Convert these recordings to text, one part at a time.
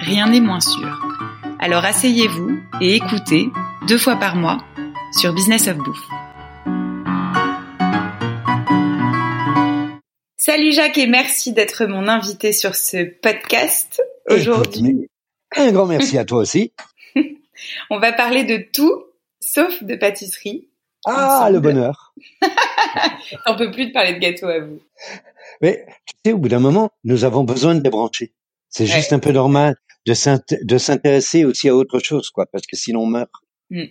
Rien n'est moins sûr. Alors asseyez-vous et écoutez deux fois par mois sur Business of Bouffe. Salut Jacques et merci d'être mon invité sur ce podcast aujourd'hui. Un grand merci à toi aussi. On va parler de tout sauf de pâtisserie. Ah, le bonheur. On peut plus de parler de gâteau à vous. Mais tu sais, au bout d'un moment, nous avons besoin de débrancher. C'est juste un peu normal de s'intéresser aussi à autre chose, quoi, parce que sinon on meurt. Hmm.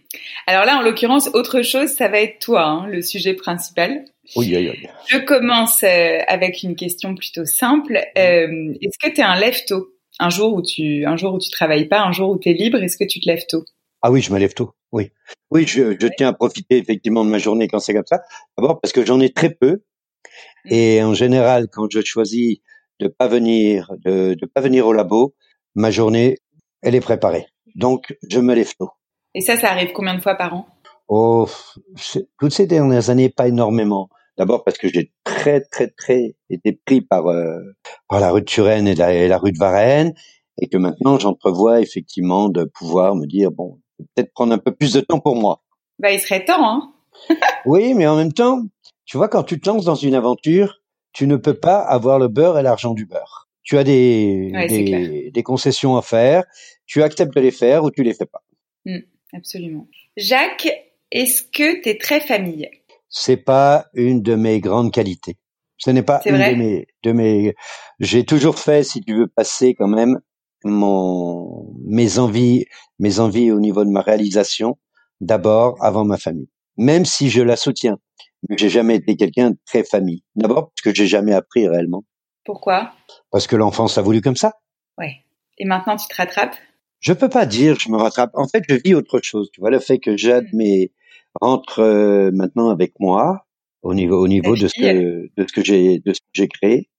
Alors là, en l'occurrence, autre chose, ça va être toi, hein, le sujet principal. Oui, oui, oui. Je commence euh, avec une question plutôt simple. Euh, est-ce que tu es un lève-tôt un jour où tu un jour où tu travailles pas, un jour où tu es libre, est-ce que tu te lèves tôt? Ah oui, je me lève tôt. Oui. Oui, je, je tiens à profiter effectivement de ma journée quand c'est comme ça. D'abord parce que j'en ai très peu hmm. et en général quand je choisis de pas venir de de pas venir au labo, ma journée elle est préparée. Donc je me lève tôt. Et ça, ça arrive combien de fois par an? Oh, toutes ces dernières années, pas énormément. D'abord parce que j'ai très très très été pris par euh, par la rue de Turenne et la, rue de Varennes et que maintenant j'entrevois effectivement de pouvoir me dire bon peut-être prendre un peu plus de temps pour moi. Bah il serait temps hein. oui, mais en même temps, tu vois quand tu te lances dans une aventure, tu ne peux pas avoir le beurre et l'argent du beurre. Tu as des des, des, concessions à faire, tu acceptes de les faire ou tu les fais pas. Mmh. Absolument. Jacques, est-ce que tu es très famille? C'est pas une de mes grandes qualités. Ce n'est pas une de mes, de mes. J'ai toujours fait, si tu veux, passer quand même mon mes envies, mes envies au niveau de ma réalisation d'abord avant ma famille. Même si je la soutiens, mais j'ai jamais été quelqu'un de très famille. D'abord parce que j'ai jamais appris réellement. Pourquoi? Parce que l'enfance a voulu comme ça. Ouais. Et maintenant tu te rattrapes? Je peux pas dire je me rattrape. En fait, je vis autre chose. Tu vois, le fait que Jade mmh. rentre euh, maintenant avec moi au niveau au niveau de ce que de ce que j'ai de ce que j'ai créé.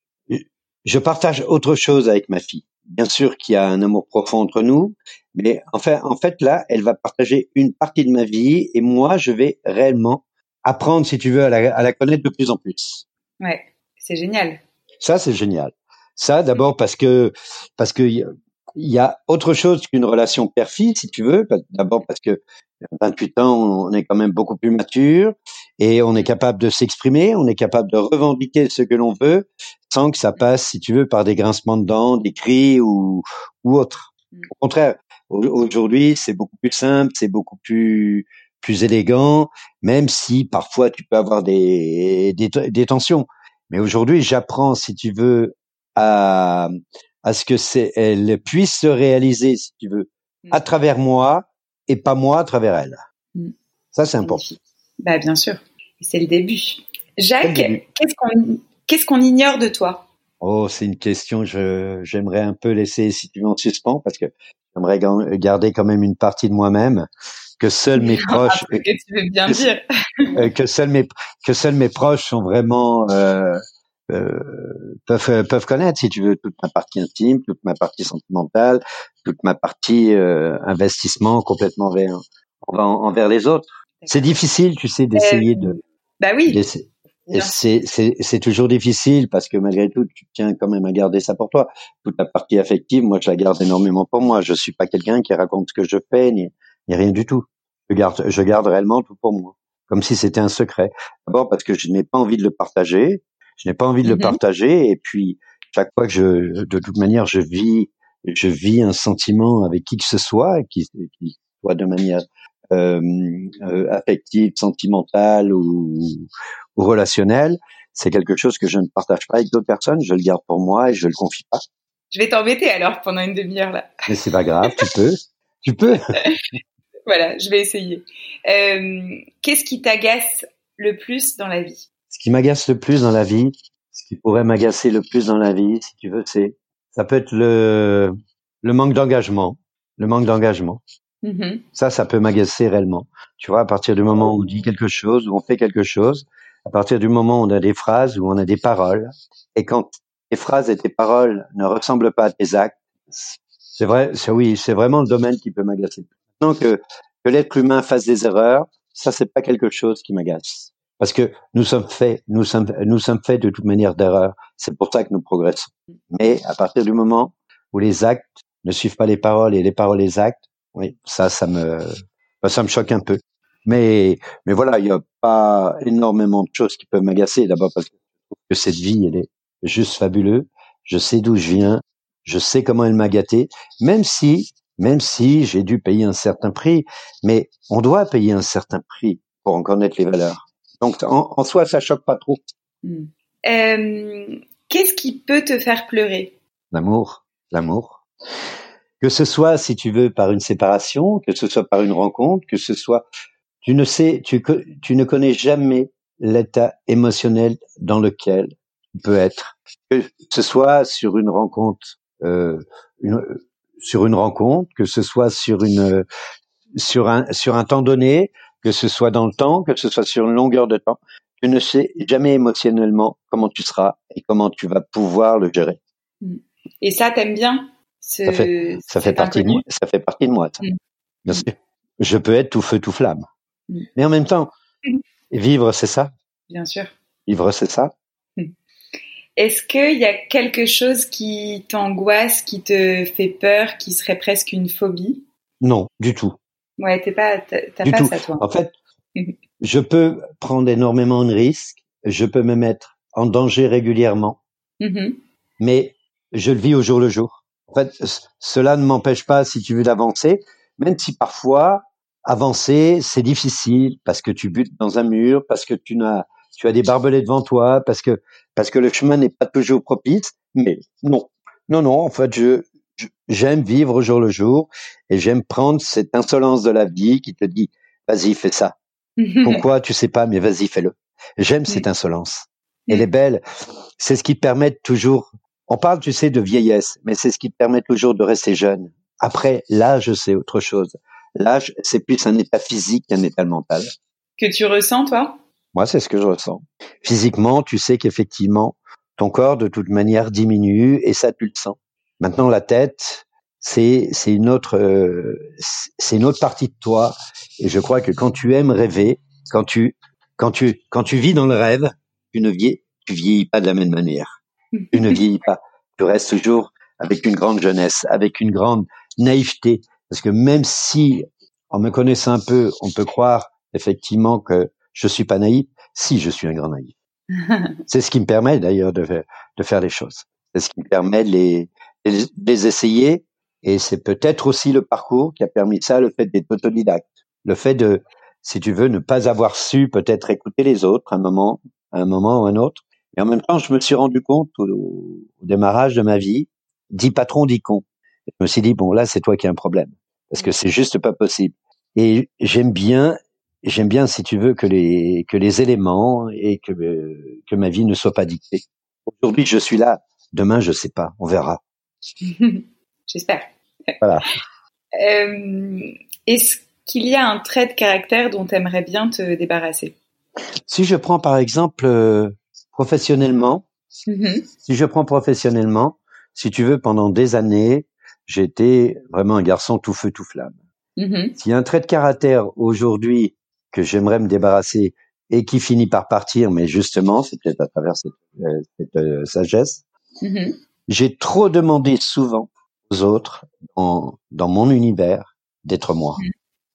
Je partage autre chose avec ma fille. Bien sûr qu'il y a un amour profond entre nous, mais enfin en fait là, elle va partager une partie de ma vie et moi je vais réellement apprendre, si tu veux, à la, à la connaître de plus en plus. Ouais, c'est génial. Ça c'est génial. Ça d'abord parce que parce que il y a autre chose qu'une relation père-fille, si tu veux. D'abord parce que 28 ans, on est quand même beaucoup plus mature et on est capable de s'exprimer, on est capable de revendiquer ce que l'on veut sans que ça passe, si tu veux, par des grincements de dents, des cris ou, ou autre. Mm. Au contraire, aujourd'hui, c'est beaucoup plus simple, c'est beaucoup plus plus élégant, même si parfois tu peux avoir des, des, des tensions. Mais aujourd'hui, j'apprends, si tu veux, à, à ce que c'est elle puisse se réaliser, si tu veux, mm. à travers moi et pas moi à travers elle. Mm. Ça, c'est important. Bah, bien sûr. C'est le début. Jacques, qu'est-ce qu'on qu'est-ce qu'on ignore de toi? Oh, c'est une question. Je j'aimerais un peu laisser, si tu veux, en suspens, parce que j'aimerais garder quand même une partie de moi-même que seuls mes proches. que tu veux bien dire. Euh, que seuls mes que seuls mes proches sont vraiment euh, euh, peuvent euh, peuvent connaître si tu veux toute ma partie intime, toute ma partie sentimentale, toute ma partie euh, investissement complètement vers envers les autres. C'est difficile, tu sais, d'essayer de. Bah oui. C'est c'est toujours difficile parce que malgré tout, tu tiens quand même à garder ça pour toi. Toute la partie affective, moi, je la garde énormément pour moi. Je suis pas quelqu'un qui raconte ce que je fais ni, ni rien du tout. Je garde je garde réellement tout pour moi, comme si c'était un secret. D'abord parce que je n'ai pas envie de le partager je n'ai pas envie de le mmh partager. Et puis chaque fois que je, de toute manière, je vis, je vis un sentiment avec qui que ce soit, qui, qui soit de manière euh, euh, affective, sentimentale ou, ou relationnelle, c'est quelque chose que je ne partage pas avec d'autres personnes. Je le garde pour moi et je le confie pas. Je vais t'embêter alors pendant une demi-heure là. Mais c'est pas grave, tu peux, tu peux. voilà, je vais essayer. Euh, Qu'est-ce qui t'agace le plus dans la vie? Ce qui m'agace le plus dans la vie, ce qui pourrait m'agacer le plus dans la vie, si tu veux, c'est ça peut être le le manque d'engagement, le manque d'engagement. Mm-hmm. Ça, ça peut m'agacer réellement. Tu vois, à partir du moment où on dit quelque chose, où on fait quelque chose, à partir du moment où on a des phrases, où on a des paroles, et quand tes phrases et tes paroles ne ressemblent pas à tes actes, c'est vrai, c'est oui, c'est vraiment le domaine qui peut m'agacer. Maintenant que, que l'être humain fasse des erreurs, ça c'est pas quelque chose qui m'agace. Parce que nous sommes faits, nous sommes, nous sommes faits de toute manière d'erreurs. C'est pour ça que nous progressons. Mais à partir du moment où les actes ne suivent pas les paroles et les paroles les actes, oui, ça, ça me, ça me choque un peu. Mais, mais voilà, il n'y a pas énormément de choses qui peuvent m'agacer. D'abord parce que cette vie, elle est juste fabuleuse. Je sais d'où je viens. Je sais comment elle m'a gâté. Même si, même si j'ai dû payer un certain prix, mais on doit payer un certain prix pour en connaître les valeurs. Donc, en, soi, ça choque pas trop. Hmm. Euh, Qu'est-ce qui peut te faire pleurer? L'amour, l'amour. Que ce soit, si tu veux, par une séparation, que ce soit par une rencontre, que ce soit tu ne sais, tu, tu ne connais jamais l'état émotionnel dans lequel tu peux être. Que ce soit sur une rencontre, euh, une, sur une rencontre, que ce soit sur une, sur un, sur un temps donné, que ce soit dans le temps, que ce soit sur une longueur de temps. Tu ne sais jamais émotionnellement comment tu seras et comment tu vas pouvoir le gérer. Et ça, t'aimes bien Ça fait, ça fait partie de moi. Ça fait partie de moi. Ça. Mm. Bien sûr. Je peux être tout feu, tout flamme. Mm. Mais en même temps, mm. vivre, c'est ça. Bien sûr. Vivre, c'est ça. Est-ce qu'il y a quelque chose qui t'angoisse, qui te fait peur, qui serait presque une phobie? Non, du tout. Ouais, t'es pas, t'as pas ça toi. En fait, je peux prendre énormément de risques, je peux me mettre en danger régulièrement, mm-hmm. mais je le vis au jour le jour. En fait, cela ne m'empêche pas, si tu veux, d'avancer, même si parfois avancer, c'est difficile parce que tu butes dans un mur, parce que tu as, tu as des barbelés devant toi, parce que, parce que le chemin n'est pas toujours propice. Mais non, non, non. En fait, je, j'aime vivre au jour le jour et j'aime prendre cette insolence de la vie qui te dit, vas-y, fais ça. Pourquoi? Tu sais pas, mais vas-y, fais-le. J'aime cette insolence. Elle est belle. C'est ce qui permet toujours. On parle, tu sais, de vieillesse, mais c'est ce qui permet toujours de rester jeune. Après, l'âge, c'est autre chose. L'âge, c'est plus un état physique qu'un état mental. Que tu ressens, toi? Moi, c'est ce que je ressens. Physiquement, tu sais qu'effectivement, ton corps, de toute manière, diminue et ça, tu le sens. Maintenant, la tête, c'est une autre euh, c'est une autre partie de toi et je crois que quand tu aimes rêver, quand tu quand tu quand tu vis dans le rêve, tu ne vieillis tu vieillis pas de la même manière. tu ne vieillis pas. Tu restes toujours avec une grande jeunesse, avec une grande naïveté, parce que même si, en me connaissant un peu, on peut croire effectivement que je suis pas naïf, si je suis un grand naïf. c'est ce qui me permet d'ailleurs de, de faire les choses. C'est ce qui me permet de les, de les essayer. Et c'est peut-être aussi le parcours qui a permis ça, le fait d'être autodidacte. Le fait de, si tu veux, ne pas avoir su peut-être écouter les autres à un moment, à un moment ou un autre. Et en même temps, je me suis rendu compte au, au démarrage de ma vie, dit patron, dit con. Je me suis dit, bon, là, c'est toi qui as un problème parce que c'est juste pas possible. Et j'aime bien, j'aime bien, si tu veux, que les que les éléments et que que ma vie ne soit pas dictée. Aujourd'hui, je suis là. Demain, je sais pas. On verra. J'espère. Voilà. Euh, Est-ce qu'il y a un trait de caractère dont tu aimerais bien te débarrasser? Si je prends par exemple euh, professionnellement, mm-hmm. si je prends professionnellement, si tu veux, pendant des années, j'étais vraiment un garçon tout feu tout flamme. Mm-hmm. S'il y a un trait de caractère aujourd'hui que j'aimerais me débarrasser et qui finit par partir, mais justement, c'est peut-être à travers cette, euh, cette euh, sagesse, mm-hmm. j'ai trop demandé souvent aux autres dans, dans mon univers d'être moi. Mm.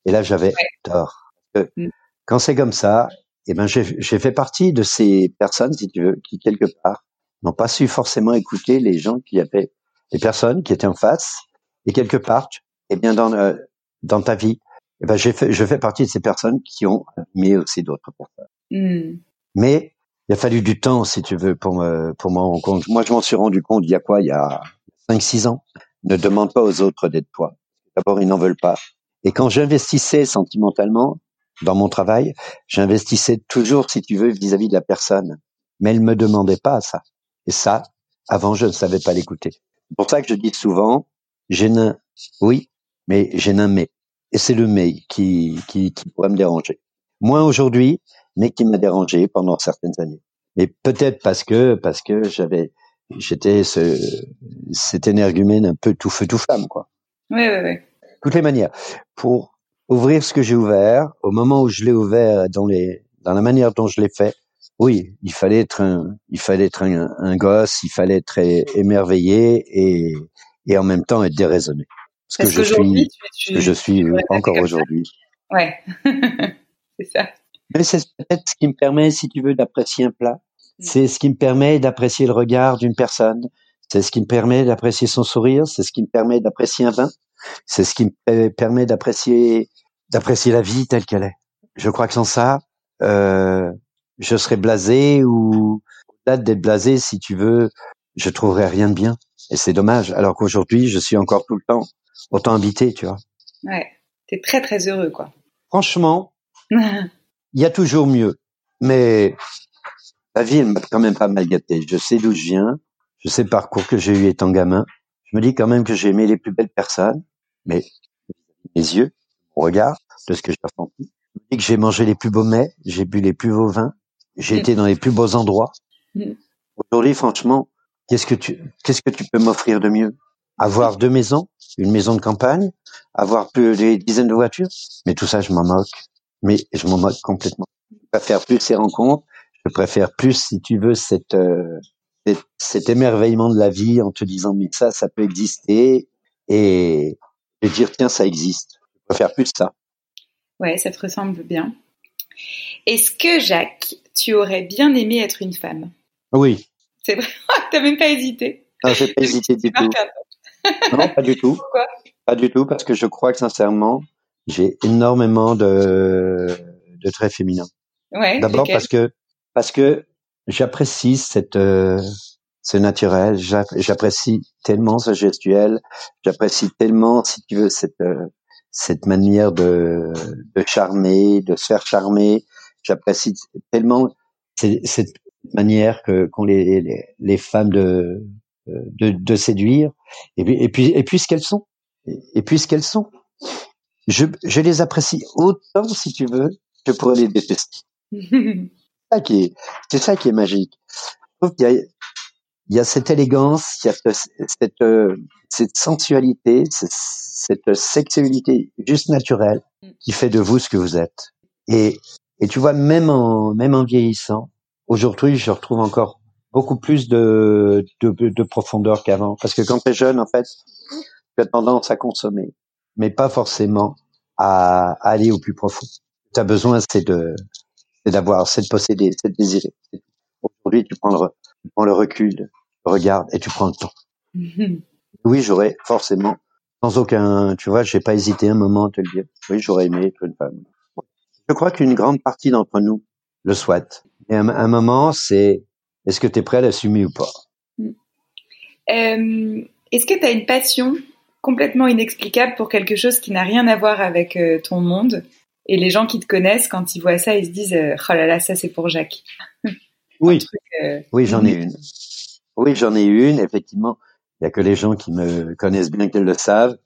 Et là, j'avais tort. Mm. Quand c'est comme ça, eh ben, j'ai fait partie de ces personnes, si tu veux, qui quelque part n'ont pas su forcément écouter les gens qui avaient les personnes qui étaient en face, et quelque part, eh bien dans euh, dans ta vie, eh ben j'ai fait, je fais partie de ces personnes qui ont mis aussi d'autres personnes. Hmm. Mais il a fallu du temps, si tu veux, pour me pour m'en rendre compte. Moi, je m'en suis rendu compte il y a quoi? Il y a cinq, six ans. Ne demande pas aux autres d'être toi. D'abord, ils n'en veulent pas. Et quand j'investissais sentimentalement dans mon travail, j'investissais toujours, si tu veux, vis-à-vis -vis de la personne. Mais elle me demandait pas ça. Et ça, avant, je ne savais pas l'écouter. C'est pour ça que je dis souvent, j'ai un, oui, mais j'ai un mais. Et c'est le mais qui, qui, qui pourrait me déranger. Moins aujourd'hui, mais qui m'a dérangé pendant certaines années. Mais peut-être parce que, parce que j'avais, j'étais ce, cet énergumène un peu tout feu tout flamme, quoi. Oui, oui, oui. Toutes les manières. Pour ouvrir ce que j'ai ouvert, au moment où je l'ai ouvert dans les, dans la manière dont je l'ai fait, oui, il fallait être un, il fallait être un, un gosse, il fallait être émerveillé et, et en même temps être déraisonné. Ce que, je suis, tu, que je suis encore aujourd'hui. Ouais, c'est ça. Mais c'est peut-être ce qui me permet, si tu veux, d'apprécier un plat. Mm. C'est ce qui me permet d'apprécier le regard d'une personne. C'est ce qui me permet d'apprécier son sourire. C'est ce qui me permet d'apprécier un vin. C'est ce qui me permet d'apprécier d'apprécier la vie telle qu'elle est. Je crois que sans ça, euh, je serais blasé ou au-delà d'être blasé, si tu veux, je trouverais rien de bien. Et c'est dommage. Alors qu'aujourd'hui, je suis encore tout le temps autant habité, tu vois. Ouais. T'es très très heureux, quoi. Franchement, il y a toujours mieux. Mais la vie, elle m'a quand même pas mal gâté. Je sais d'où je viens. Je sais le parcours que j'ai eu étant gamin. Je me dis quand même que j'ai aimé les plus belles personnes. Mais mes yeux, mon regard, de ce que j'ai ressenti. Je me dis que j'ai mangé les plus beaux mets. J'ai bu les plus beaux vins. J'ai été dans les plus beaux endroits. Aujourd'hui, franchement, qu'est-ce que tu, qu'est-ce que tu peux m'offrir de mieux? Avoir deux maisons, une maison de campagne, avoir plus des dizaines de voitures. Mais tout ça, je m'en moque. Mais je m'en moque complètement. Je préfère plus ces rencontres. Je préfère plus, si tu veux, cette, euh, cet émerveillement de la vie en te disant, mais ça, ça peut exister. Et, et dire, tiens, ça existe. Je préfère plus ça. Ouais, ça te ressemble bien. Est-ce que, Jacques, tu aurais bien aimé être une femme? Oui. C'est vrai T'as même pas hésité Non, j'ai pas hésité du tout. Non, pas du tout. Pourquoi? Pas du tout, parce que je crois que sincèrement, j'ai énormément de, de traits féminins. Ouais, D'abord parce que parce que j'apprécie cette euh, ce naturel, j'apprécie tellement ce gestuel, j'apprécie tellement, si tu veux, cette euh, cette manière de de charmer, de se faire charmer. J'apprécie tellement cette manière que qu'ont les, les, les femmes de de, de séduire et puis et puis et puis ce qu'elles sont. Et puis ce qu'elles sont. Je, je les apprécie autant si tu veux que pour les détester. C'est ça qui est c'est ça qui est magique. Il y a il y a cette élégance il y a cette cette sensualité cette sexualité juste naturelle qui fait de vous ce que vous êtes. Et et tu vois même en même en vieillissant aujourd'hui je retrouve encore beaucoup plus de, de, de profondeur qu'avant. Parce que quand tu es jeune, en fait, tu as tendance à consommer, mais pas forcément à, à aller au plus profond. Tu as besoin, c'est de d'avoir, c'est de posséder, c'est de désirer. Aujourd'hui, tu prends le, tu prends le recul, tu regardes et tu prends le temps. Oui, j'aurais forcément, sans aucun, tu vois, j'ai pas hésité un moment à te le dire. Oui, j'aurais aimé être une femme. Je crois qu'une grande partie d'entre nous le souhaite. Et un, un moment, c'est est-ce que tu es prêt à l'assumer ou pas? Mm. euh, Est-ce que tu as une passion complètement inexplicable pour quelque chose qui n'a rien à voir avec euh, ton monde? Et les gens qui te connaissent, quand ils voient ça, ils se disent euh, Oh là là, ça c'est pour Jacques. oui, oui j'en ai une. Oui, j'en ai une, effectivement. Il n'y a que les gens qui me connaissent bien qu'elles le savent.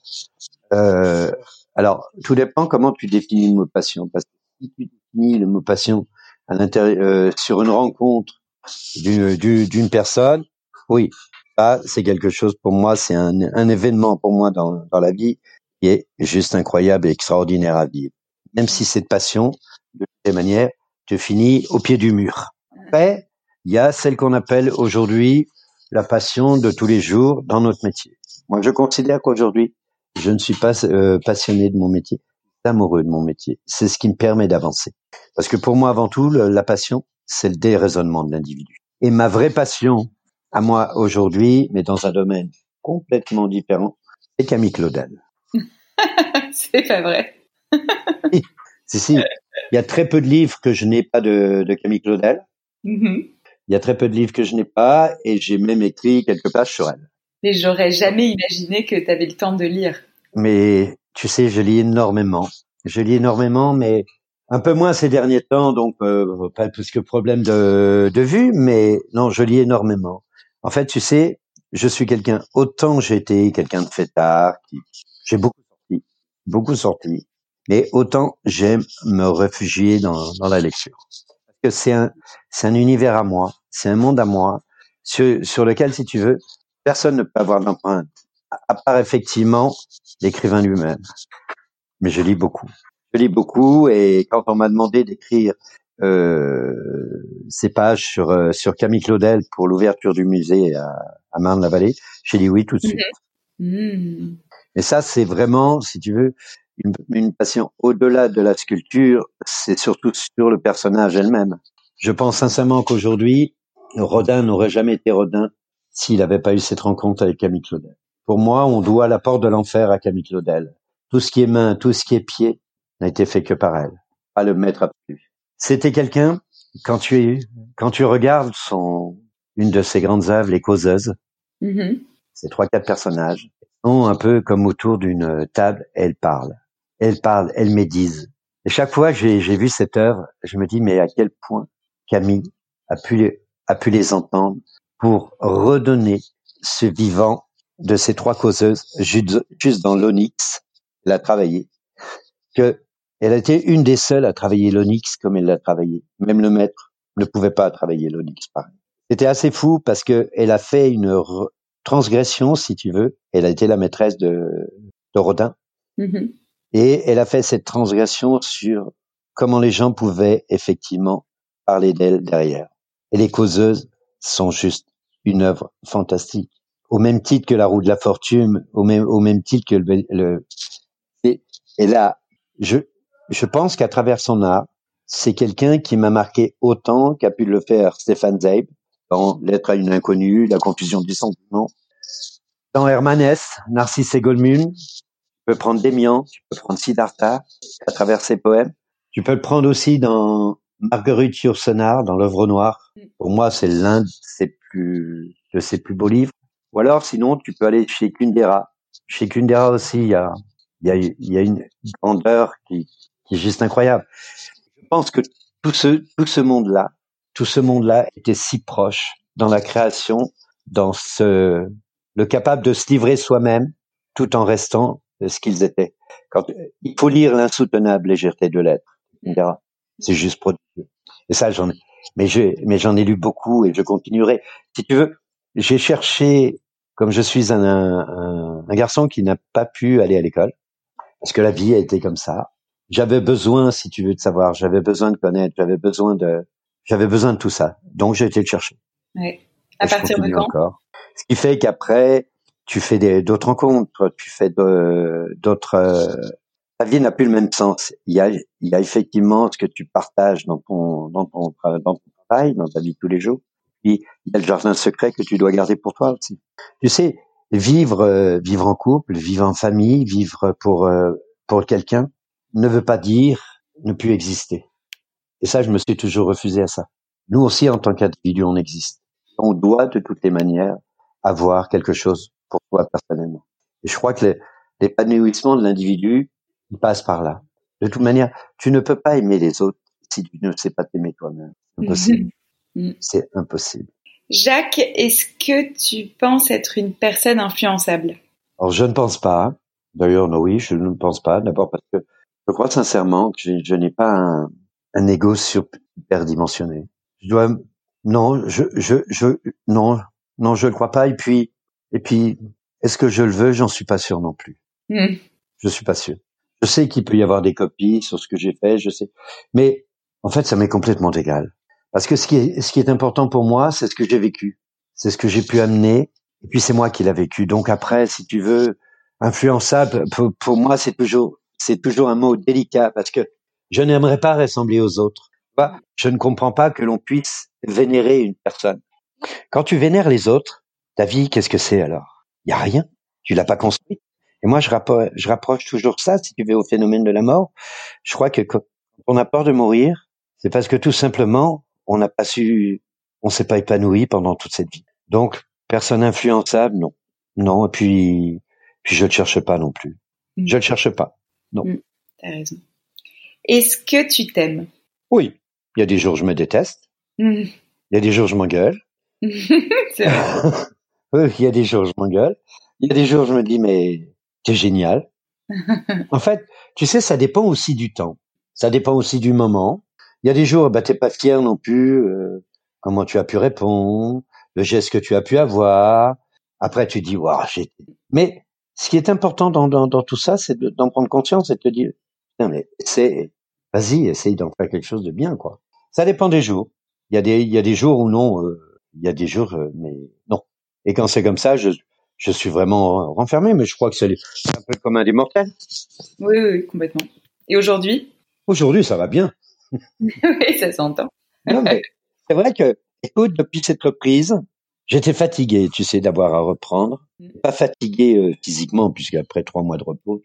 alors, tout dépend comment tu définis le mot passion. Parce que si tu définis le mot passion à l'intérieur, sur une rencontre d'une personne, oui, ça c'est quelque chose pour moi, c'est un, un, événement pour moi dans, dans la vie qui est juste incroyable et extraordinaire à vivre. Même si cette passion, de toute manière, te finit au pied du mur. Après, il y a celle qu'on appelle aujourd'hui la passion de tous les jours dans notre métier. Moi, je considère qu'aujourd'hui, je ne suis pas euh, passionné de mon métier, amoureux de mon métier. C'est ce qui me permet d'avancer. Parce que pour moi, avant tout, la passion, c'est le déraisonnement de l'individu. Et ma vraie passion, à moi aujourd'hui, mais dans un domaine complètement différent, c'est Camille Claudel. c'est pas vrai. si, si. Il y a très peu de livres que je n'ai pas de, de Camille Claudel. Mm-hmm. Il y a très peu de livres que je n'ai pas et j'ai même écrit quelques pages sur elle. Mais j'aurais jamais imaginé que tu avais le temps de lire. Mais tu sais, je lis énormément. Je lis énormément, mais un peu moins ces derniers temps, donc euh, pas plus que problème de, vue, mais non, je lis énormément. En fait, tu sais, je suis quelqu'un, autant été quelqu'un de fêtard, qui, j'ai beaucoup sorti, beaucoup sorti, mais autant j'aime me réfugier dans, la lecture. Parce que c'est un, univers à moi, c'est un monde à moi, sur lequel, si tu veux, personne ne peut avoir d'empreinte, à part effectivement l'écrivain lui-même. Mais je lis beaucoup. Je lis beaucoup et quand on m'a demandé d'écrire euh, ces pages sur euh, sur Camille Claudel pour l'ouverture du musée à, à Marne-la-Vallée, j'ai dit oui tout de suite. Mmh. Et ça, c'est vraiment, si tu veux, une, une passion au-delà de la sculpture, c'est surtout sur le personnage elle-même. Je pense sincèrement qu'aujourd'hui, Rodin n'aurait jamais été Rodin s'il n'avait pas eu cette rencontre avec Camille Claudel. Pour moi, on doit la porte de l'enfer à Camille Claudel. Tout ce qui est main, tout ce qui est pied n'a été fait que par elle, pas le maître absolu. C'était quelqu'un, quand tu, quand tu regardes son, une de ses grandes œuvres, Les Causeuses, mm-hmm. ces trois, quatre personnages, sont un peu comme autour d'une table, elles parlent. Elles parlent, elles médisent. Et chaque fois que j'ai vu cette œuvre, je me dis, mais à quel point Camille a pu les, a pu les entendre pour redonner ce vivant de ces trois causeuses juste dans l'onyx. Elle a travaillé. Que elle a été une des seules à travailler l'onyx comme elle l'a travaillé. Même le maître ne pouvait pas travailler l'onyx pareil. C'était assez fou parce que elle a fait une transgression, si tu veux. Elle a été la maîtresse de, de Rodin. Mm-hmm. Et elle a fait cette transgression sur comment les gens pouvaient effectivement parler d'elle derrière. Et les causeuses sont juste une œuvre fantastique. Au même titre que la roue de la fortune, au même, au même titre que le, le et là, je, je pense qu'à travers son art, c'est quelqu'un qui m'a marqué autant qu'a pu le faire Stéphane Zeib dans Lettre à une inconnue, La confusion du sentiment. Dans Hermanès, Narcisse et Goldmune, tu peux prendre Démian, tu peux prendre Siddhartha à travers ses poèmes. Tu peux le prendre aussi dans Marguerite Yourcenar dans l'œuvre noire. Pour moi, c'est l'un de ses plus, de ses plus beaux livres. Ou alors, sinon, tu peux aller chez Kundera. Chez Kundera aussi, il y a, y a, il y a une grandeur qui, qui est juste incroyable. Je pense que tout ce, tout ce monde-là, tout ce monde-là était si proche dans la création, dans ce, le capable de se livrer soi-même, tout en restant ce qu'ils étaient. Quand, il faut lire l'insoutenable légèreté de l'être. C'est juste prodigieux. Et ça, j'en ai, mais je, mais j'en ai lu beaucoup et je continuerai. Si tu veux, j'ai cherché, comme je suis un, un, un garçon qui n'a pas pu aller à l'école, parce que la vie a été comme ça. J'avais besoin, si tu veux, de savoir, j'avais besoin de connaître, j'avais besoin de, j'avais besoin de tout ça. Donc j'ai été le chercher. Ouais. À partir de quand? encore. Ce qui fait qu'après, tu fais d'autres rencontres, tu fais d'autres euh, ta vie n'a plus le même sens. Il y a, il y a effectivement ce que tu partages dans ton, dans ton, dans ton travail, dans ta vie de tous les jours. Puis il y a le jardin secret que tu dois garder pour toi aussi. Tu sais, vivre, euh, vivre en couple, vivre en famille, vivre pour euh, pour quelqu'un, ne veut pas dire ne plus exister. Et ça, je me suis toujours refusé à ça. Nous aussi, en tant qu'individu, on existe. On doit de toutes les manières avoir quelque chose pour toi personnellement. Et je crois que l'épanouissement de l'individu, il passe par là. De toute manière, tu ne peux pas aimer les autres si tu ne sais pas t'aimer toi-même. C'est impossible. Mm. C'est impossible. Jacques, est-ce que tu penses être une personne influençable? Alors, je ne pense pas. D'ailleurs, non, oui, je ne pense pas. D'abord parce que je crois sincèrement que je, n'ai pas un, un ego superdimensionné. Je dois, non, je, je, je, non, non, je ne crois pas. Et puis, et puis, est-ce que je le veux? J'en suis pas sûr non plus. Mm. Je suis pas sûr. Je sais qu'il peut y avoir des copies sur ce que j'ai fait, je sais. Mais en fait, ça m'est complètement égal. Parce que ce qui est, ce qui est important pour moi, c'est ce que j'ai vécu. C'est ce que j'ai pu amener. Et puis c'est moi qui l'ai vécu. Donc après, si tu veux, influençable, pour, moi, c'est toujours, c'est toujours un mot délicat parce que je n'aimerais pas ressembler aux autres. Je ne comprends pas que l'on puisse vénérer une personne. Quand tu vénères les autres, ta vie, qu'est-ce que c'est alors? Il y a rien. Tu l'as pas construite. Et moi, je rapproche, toujours ça, si tu veux, au phénomène de la mort. Je crois que quand on a peur de mourir, c'est parce que tout simplement, on n'a pas su, on s'est pas épanoui pendant toute cette vie. Donc, personne influençable, non. Non, et puis, puis je le cherche pas non plus. Je le cherche pas. Non. Mm. T'as raison. Est-ce que tu t'aimes? Oui. Il y a des jours je me déteste. Mm. Il y a des jours je m'engueule. c'est vrai. il y a des jours, je m'engueule. Il y a des jours, je me dis, mais c'est génial. en fait, tu sais, ça dépend aussi du temps. Ça dépend aussi du moment. Il y a des jours, bah, t'es pas fier non plus. Euh, comment tu as pu répondre, le geste que tu as pu avoir. Après, tu dis, waouh, j'ai. Mais ce qui est important dans, dans, dans tout ça, c'est d'en prendre conscience et de te dire, non mais c'est, vas-y, essaye d'en faire quelque chose de bien, quoi. Ça dépend des jours. Il y a des, il y a des jours où non, euh, il y a des jours, euh, mais non. Et quand c'est comme ça, je, je suis vraiment renfermé, mais je crois que c'est un peu comme un des mortels. Oui, oui, complètement. Et aujourd'hui? Aujourd'hui, ça va bien. oui, ça s'entend. non, mais c'est vrai que, écoute, depuis cette reprise, j'étais fatigué, tu sais, d'avoir à reprendre. Mm. Pas fatigué euh, physiquement, puisque après trois mois de repos,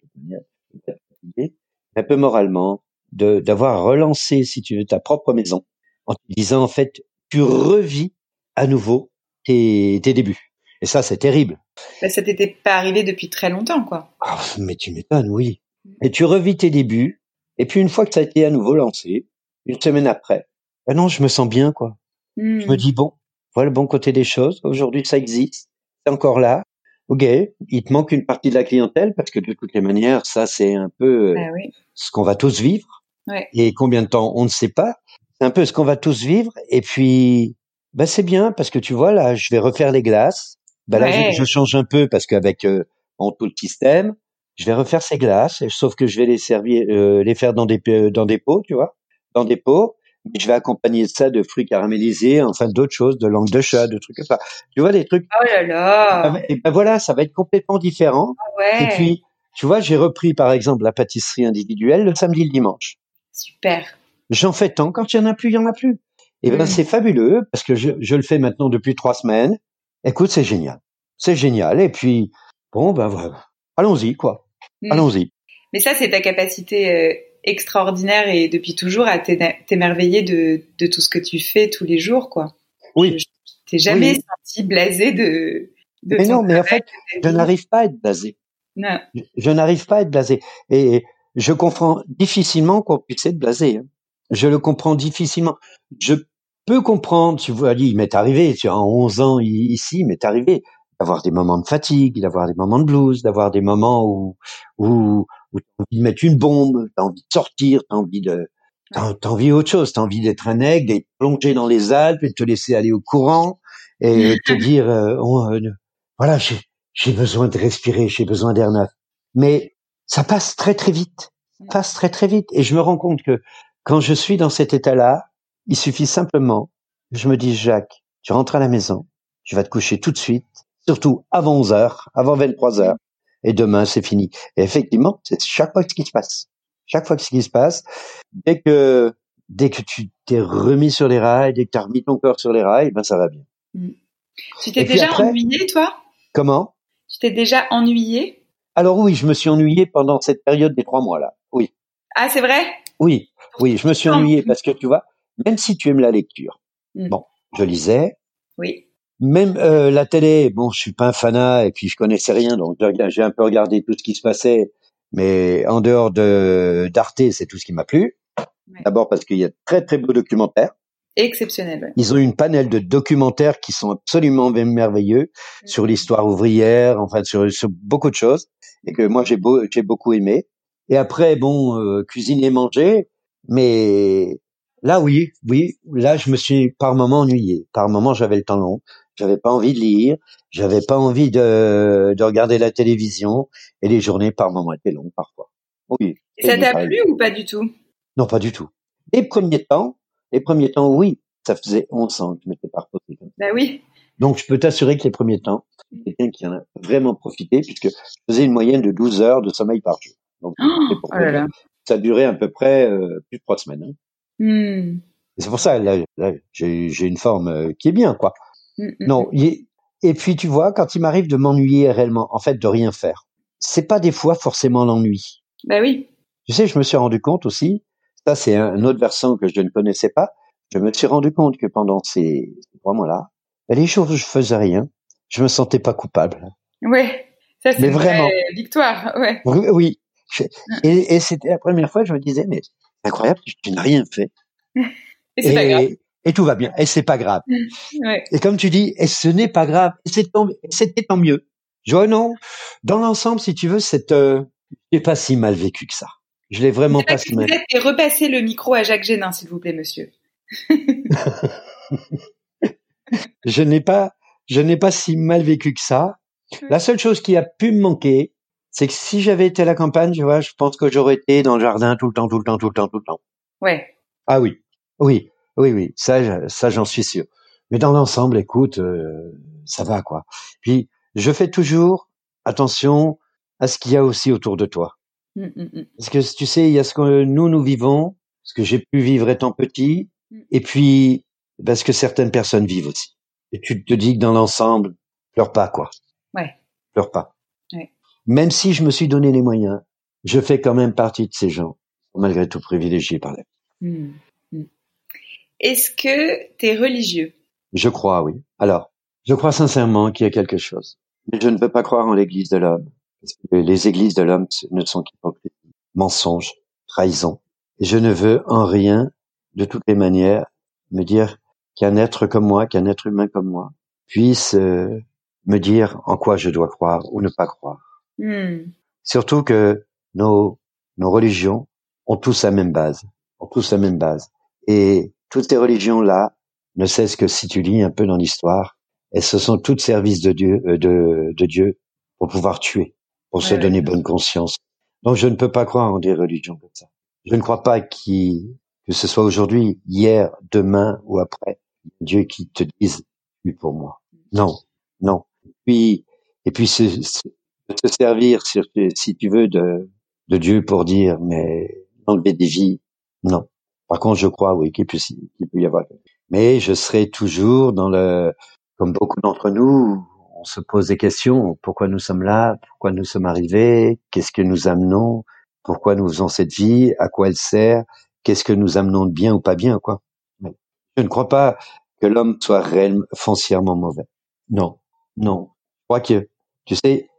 fatigué, un peu moralement, de d'avoir relancé, si tu veux, ta propre maison, en te disant, en fait, tu revis à nouveau tes, tes débuts. Et ça, c'est terrible. Bah, ça t'était pas arrivé depuis très longtemps, quoi. Ah, mais tu m'étonnes, oui. Et tu revis tes débuts, et puis une fois que ça a été à nouveau lancé, une semaine après, ben non, je me sens bien, quoi. Je me hmm. dis, bon, voilà le bon côté des choses. Aujourd'hui, ça existe. C'est encore là. Ok, il te manque une partie de la clientèle parce que de toutes les manières, ça, c'est un peu euh, bah ce qu'on va tous vivre. Ouais. Et combien de temps, on ne sait pas. C'est un peu ce qu'on va tous vivre. Et puis, ben c'est bien parce que tu vois, là, je vais refaire les glaces. Ben là, je, change un peu parce qu'avec euh, tout le système, je vais refaire ces glaces, sauf que je vais les servir, euh, les faire dans des dans des pots, tu vois, dans des pots. Je vais accompagner ça de fruits caramélisés, enfin d'autres choses, de langue de chat, de trucs comme ça. Tu vois des trucs. Oh là là. Et ben voilà, ça va être complètement différent. Ah ouais. Et puis, tu vois, j'ai repris par exemple la pâtisserie individuelle le samedi, le dimanche. Super. J'en fais tant quand il y en a plus, il y en a plus. Et ben mm. c'est fabuleux parce que je, je le fais maintenant depuis trois semaines. Écoute, c'est génial, c'est génial. Et puis bon ben voilà, allons-y quoi. Mm. Allons-y. Mais ça, c'est ta capacité euh, extraordinaire et depuis toujours à t'émerveiller de, de tout ce que tu fais tous les jours, quoi. Oui. Je, t'ai jamais senti blasé de. de mais non, mais en fait, je n'arrive pas à être blasé. Non. Je, n'arrive pas à être blasé. Et je comprends difficilement qu'on puisse être blasé. Hein. Je le comprends difficilement. Je peux comprendre, tu vois, il m'est arrivé, tu as 11 ans ici, il m'est arrivé d'avoir des moments de fatigue, d'avoir des moments de blues, d'avoir des moments où où, où tu as envie de mettre une bombe, tu as envie de sortir, tu as envie de t'as, as envie autre chose, tu as envie d'être un aigle, d'être plongé dans les Alpes et de te laisser aller au courant et te dire euh, euh, voilà, j'ai, j'ai besoin de respirer, j'ai besoin d'air neuf. Mais ça passe très très vite. Ça passe très très vite et je me rends compte que quand je suis dans cet état-là, il suffit simplement, je me dis Jacques, tu rentres à la maison, tu vas te coucher tout de suite surtout avant 11 heures, avant 23 heures. Et demain, c'est fini. Et effectivement, c'est chaque fois ce qui se passe. Chaque fois ce qui se passe, dès que dès que tu t'es remis sur les rails, dès que tu as remis ton corps sur les rails, ben ça va bien. Mm. Tu t'es déjà ennuyé, toi? Comment? Tu t'es déjà ennuyé? Alors oui, je me suis ennuyé pendant cette période des trois mois là. Oui. Ah, c'est vrai? Oui, oui, je me suis ennuyé parce que tu vois, même si tu aimes la lecture, mm. bon, je lisais. Oui même euh, la télé, bon, je suis pas un fanat et puis je connaissais rien, donc j'ai un peu regardé tout ce qui se passait, mais en dehors de d'Arte, c'est tout ce qui m'a plu. D'abord parce qu'il y a très très beaux documentaires. Exceptionnel. Ils ont une panel de documentaires qui sont absolument merveilleux sur l'histoire ouvrière, enfin sur, sur, beaucoup de choses, et que moi j'ai beau, j'ai beaucoup aimé. Et après, bon, euh, cuisiner, manger, mais là oui, oui, là je me suis par moment ennuyé. Par moment j'avais le temps long. J'avais pas envie de lire, j'avais pas envie de, de regarder la télévision, et les journées par moments étaient longues parfois. Oui. Et ça t'a plu ou pas du tout? Non, pas du tout. Les premiers temps, les premiers temps, oui, ça faisait 11 ans que je m'étais pas reposé. Bah oui. Donc je peux t'assurer que les premiers temps, quelqu'un qui en a vraiment profité, puisque je faisais une moyenne de 12 heures de sommeil par jour. Donc, oh, oh là là. ça durait à peu près euh, plus de trois semaines. Hein. Hmm. C'est pour ça, là, là j'ai une forme euh, qui est bien, quoi. Mm, mm, non, mm. et puis tu vois, quand il m'arrive de m'ennuyer réellement, en fait, de rien faire, c'est pas des fois forcément l'ennui. Ben oui. Tu sais, je me suis rendu compte aussi, ça c'est un autre versant que je ne connaissais pas, je me suis rendu compte que pendant ces trois mois-là, ben, les jours où je faisais rien, je me sentais pas coupable. Ouais, ça c'est vraiment. victoire, ouais. Oui, et, c'était la première fois que je me disais, mais incroyable, tu n'as rien fait. et c'est pas grave. Et tout va bien, et c'est pas grave. Ouais. Et comme tu dis, et ce n'est pas grave, c'est tant- c'était tant mieux. Je vois, non, dans l'ensemble, si tu veux, cette, euh, pas si mal vécu que ça. Je l'ai vraiment pas si mal. Peut-être et repasser le micro à Jacques Génin, s'il vous plaît, monsieur. Je n'ai pas, je n'ai pas si mal vécu que ça. La seule chose qui a pu me manquer, c'est que si j'avais été à la campagne, tu vois, je pense que j'aurais été dans le jardin tout le temps, tout le temps, tout le temps, tout le temps. Ouais. Ah oui, oui, oui, oui, ça, ça, j'en suis sûr. Mais dans l'ensemble, écoute, euh, ça va quoi. Puis, je fais toujours attention à ce qu'il y a aussi autour de toi. Mm, mm, mm. Parce que tu sais, il y a ce que nous, nous vivons, ce que j'ai pu vivre étant petit, et puis parce que certaines personnes vivent aussi. Et tu te dis que dans l'ensemble, pleure pas quoi. Ouais. Pleure pas. Ouais. Même si je me suis donné les moyens, je fais quand même partie de ces gens, malgré tout privilégiés par la vie. Est-ce que tu es religieux? Je crois, oui. Alors, je crois sincèrement qu'il y a quelque chose. Mais je ne peux pas croire en l'église de l'homme. Parce que les églises de l'homme ne sont qu'hypocrisie, mensonges, trahison. Et je ne veux en rien, de toutes les manières, me dire qu'un être comme moi, qu'un être humain comme moi, puisse euh, me dire en quoi je dois croire ou ne pas croire. Mm. Surtout que nos, nos religions ont tous la même base, ont tous la même base. Et toutes ces religions-là ne cessent que si tu lis un peu dans l'histoire, elles se sont toutes services de Dieu, euh, de, de Dieu pour pouvoir tuer, pour se Ouais, donner ouais. bonne conscience. Donc je ne peux pas croire en des religions comme ça. Je ne crois pas que ce soit aujourd'hui, hier, demain ou après, Dieu qui te dise tu pour moi. Non, non. Et puis, et puis se, se, se servir, si, si tu veux, de, de Dieu pour dire, mais enlever des vies, non. Par contre, je crois, oui, qu'il peut, qu'il peut y avoir. Mais je serai toujours dans le, comme beaucoup d'entre nous, on se pose des questions. Pourquoi nous sommes là? Pourquoi nous sommes arrivés? Qu'est-ce que nous amenons? Pourquoi nous faisons cette vie? À quoi elle sert? Qu'est-ce que nous amenons de bien ou pas bien, quoi? Je ne crois pas que l'homme soit réellement, foncièrement mauvais. Non, non. Je crois que, tu sais,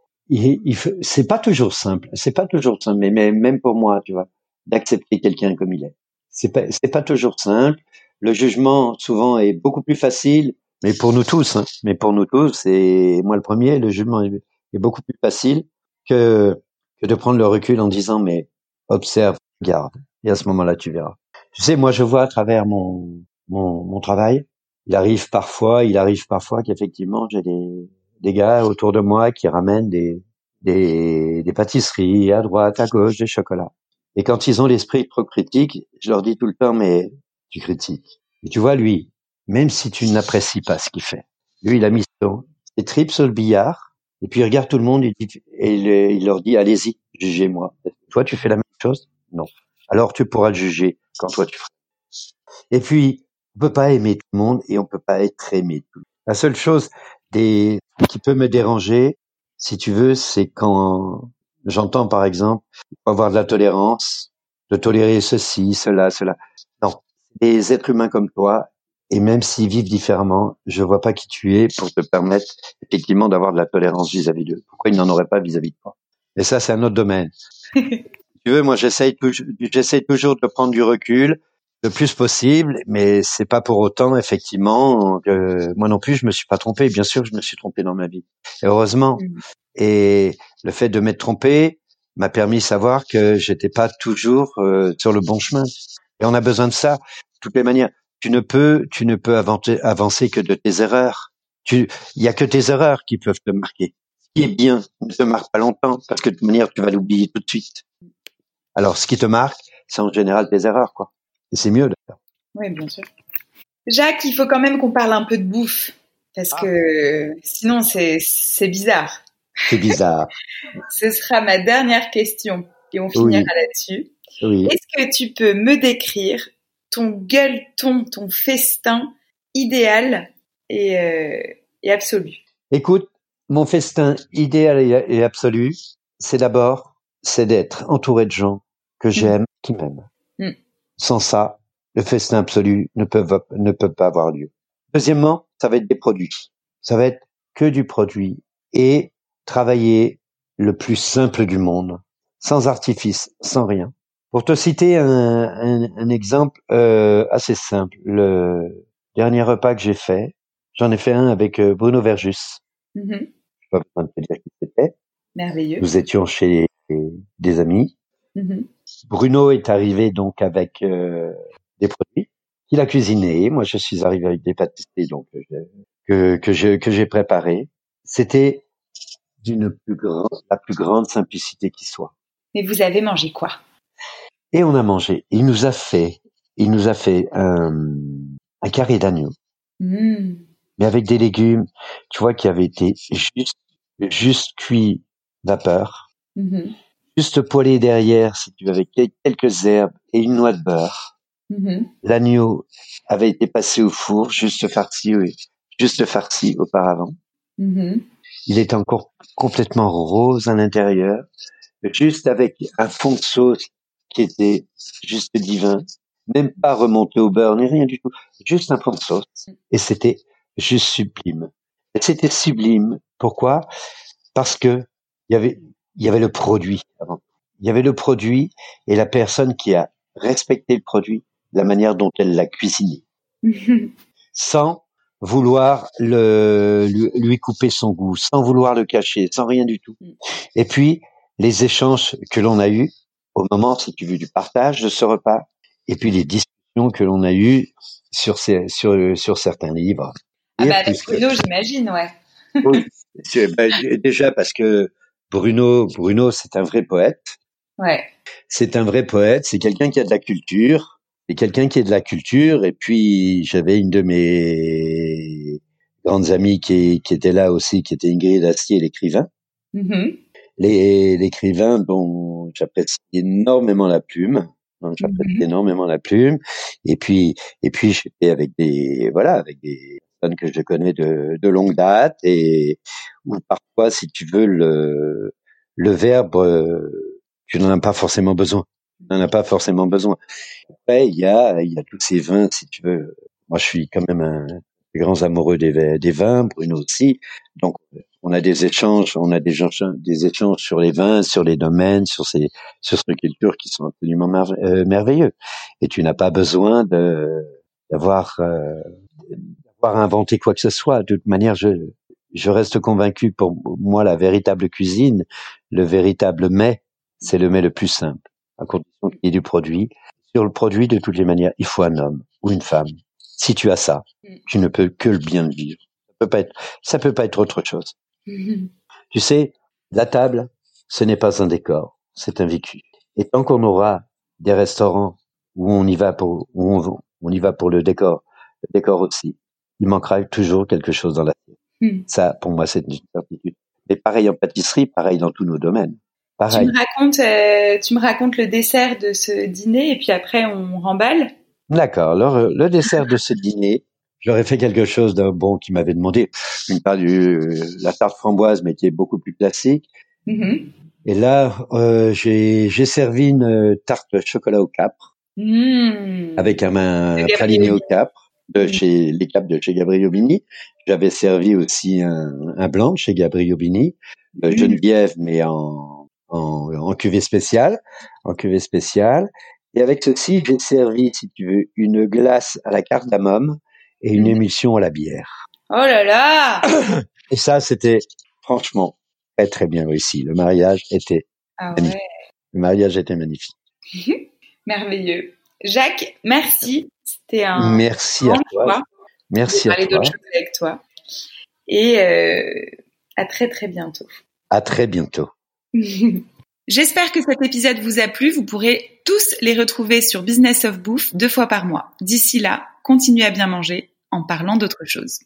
c'est pas toujours simple. C'est pas toujours simple, mais même pour moi, tu vois, d'accepter quelqu'un comme il est. C'est pas, c'est pas toujours simple. Le jugement, souvent, est beaucoup plus facile, mais pour nous tous, hein, mais pour nous tous, et moi le premier, le jugement est, est beaucoup plus facile que, que de prendre le recul en disant, mais observe, regarde, et à ce moment-là, tu verras. Tu sais, moi, je vois à travers mon, mon, mon travail, il arrive parfois, il arrive parfois qu'effectivement, j'ai des, des gars autour de moi qui ramènent des, des, des pâtisseries à droite, à gauche, des chocolats. Et quand ils ont l'esprit trop critique, je leur dis tout le temps, mais tu critiques. Et tu vois, lui, même si tu n'apprécies pas ce qu'il fait, lui, il a mis son- ses tripes sur le billard, et puis il regarde tout le monde et, il, leur dit, allez-y, jugez-moi. Toi, tu fais la même chose? Non. Alors tu pourras le juger quand toi tu feras. Et puis, on peut pas aimer tout le monde et on peut pas être aimé. tout le monde. La seule chose qui peut me déranger, si tu veux, c'est quand j'entends, par exemple, avoir de la tolérance, de tolérer ceci, cela, cela. Non. Des êtres humains comme toi, et même s'ils vivent différemment, je vois pas qui tu es pour te permettre, effectivement, d'avoir de la tolérance vis-à-vis d'eux. Pourquoi ils n'en auraient pas vis-à-vis de toi? Et ça, c'est un autre domaine. tu veux, moi, j'essaye toujours, j'essaye toujours de prendre du recul le plus possible, mais c'est pas pour autant, effectivement, que moi non plus, je me suis pas trompé. Bien sûr, je me suis trompé dans ma vie. Et heureusement. Et le fait de m'être trompé m'a permis de savoir que j'étais pas toujours euh, sur le bon chemin. Et on a besoin de ça. De toutes les manières, tu ne peux, tu ne peux avancer, avancer que de tes erreurs. Tu, il y a que tes erreurs qui peuvent te marquer. Ce qui est bien ne te marque pas longtemps parce que de toute manière, tu vas l'oublier tout de suite. Alors, ce qui te marque, c'est en général tes erreurs, quoi. Et c'est mieux d'ailleurs. Oui, bien sûr. Jacques, il faut quand même qu'on parle un peu de bouffe. Parce Ah. que sinon, c'est c'est bizarre. C'est bizarre. Ce sera ma dernière question. Et on finira là-dessus. Oui. Est-ce que tu peux me décrire ton gueuleton, ton festin idéal et, euh, et absolu? Écoute, mon festin idéal et, et absolu, c'est d'abord, c'est d'être entouré de gens que j'aime, qui m'aiment. Mm. Sans ça, le festin absolu ne peut, ne peut pas avoir lieu. Deuxièmement, ça va être des produits. Ça va être que du produit et travailler le plus simple du monde, sans artifice, sans rien. Pour te citer un, un, un exemple euh, assez simple, le, dernier repas que j'ai fait, j'en ai fait un avec euh, Bruno Verjus. Mhm. Je pas besoin de te dire qui c'était. Merveilleux. Nous étions chez des amis. Mhm. Bruno est arrivé donc avec euh, des produits qu'il a cuisinés. Moi, je suis arrivé avec des pâtisseries donc euh, je- que que que j'ai préparé. C'était d'une plus grande la plus grande simplicité qui soit. Mais vous avez mangé quoi? Et on a mangé. Il nous a fait il nous a fait un un carré d'agneau, Mhm. mais avec des légumes, tu vois, qui avaient été juste juste cuits vapeur. Mhm. juste poêlé derrière, si tu veux, avec quel- quelques herbes et une noix de beurre. Mhm. L'agneau avait été passé au four, juste farci, juste farci auparavant. Il est encore complètement rose à l'intérieur, juste avec un fond de sauce qui était juste divin, même pas remonté au beurre ni rien du tout, juste un fond de sauce. Et c'était juste sublime. C'était sublime. Pourquoi? Parce que il y avait il y avait le produit avant. Il y avait le produit et la personne qui a respecté le produit, la manière dont elle l'a cuisiné, sans vouloir le, lui, lui couper son goût, sans vouloir le cacher, sans rien du tout. Mm. Et puis, les échanges que l'on a eus au moment, si tu veux, du partage de ce repas, et puis les discussions que l'on a eues sur, ces, sur, sur certains livres. Ah Et bah avec que- Bruno, j'imagine, ouais. Oui, ben, déjà parce que Bruno, Bruno, c'est un vrai poète. Ouais. C'est un vrai poète. C'est quelqu'un qui a de la culture. C'est quelqu'un qui a de la culture. Et puis j'avais une de mes grandes amies qui, qui était là aussi, qui était Ingrid Astier, l'écrivain. Mhm. Les- L'écrivain dont j'apprécie énormément la plume. J'apprécie Mhm. énormément la plume. Et puis, et puis j'étais avec des, voilà, avec des personnes que je connais de, de longue date et où parfois, si tu veux, le, le verbe, euh, tu n'en as pas forcément besoin. Tu n'en as pas forcément besoin. Après, il y a, il y a tous ces vins, si tu veux. Moi, je suis quand même un grands amoureux des, vins- Bruno aussi. Donc, on a des échanges, on a des échanges, sur les vins, sur les domaines, sur ces, sur ces cultures qui sont absolument euh, merveilleux. Et tu n'as pas besoin de, d'avoir, euh, d'avoir inventé quoi que ce soit. De toute manière, je, je reste convaincu pour moi, la véritable cuisine, le véritable mets, c'est le mets le plus simple, à condition qu'il y ait du produit. Sur le produit, de toutes les manières, il faut un homme ou une femme. Si tu as ça, Mm. tu ne peux que le bien vivre. Ça peut pas être, ça peut pas être autre chose. Tu sais, la table, ce n'est pas un décor, c'est un vécu. Et tant qu'on aura des restaurants où on y va pour, où on, on y va pour le décor, le décor aussi, il manquera toujours quelque chose dans la. Mhm. Ça, pour moi, c'est une certitude. Mais pareil en pâtisserie, pareil dans tous nos domaines. Tu Pareil. me racontes, euh, tu me racontes le dessert de ce dîner et puis après on remballe. D'accord. Alors, euh, le dessert de ce dîner, j'aurais fait quelque chose d'un bon qui m'avait demandé. Une part du, la tarte framboise, mais qui est beaucoup plus classique. Mhm. Et là, euh, j'ai j'ai servi une euh, tarte chocolat au capre Mhm. avec un, un praliné au capre de Mm. chez les capres de chez Gabriel Aubigny. J'avais servi aussi un, un blanc de chez Gabriel Aubigny, de Mm. Geneviève, mais en, en, en cuvée spéciale, en cuvée spéciale. Et avec ceci, j'ai servi, si tu veux, une glace à la cardamome et une Mm. émulsion à la bière. Oh là là Et ça, c'était franchement très très bien réussi. Le mariage était, Ah Magnifique. ouais, le mariage était magnifique. merveilleux. Jacques, merci. C'était un Merci à toi. choix Merci de à parler toi. d'autres choses avec toi. Et euh, à très très bientôt. À très bientôt. J'espère que cet épisode vous a plu. Vous pourrez tous les retrouver sur Business of Bouffe deux fois par mois. D'ici là, continuez à bien manger en parlant d'autre chose.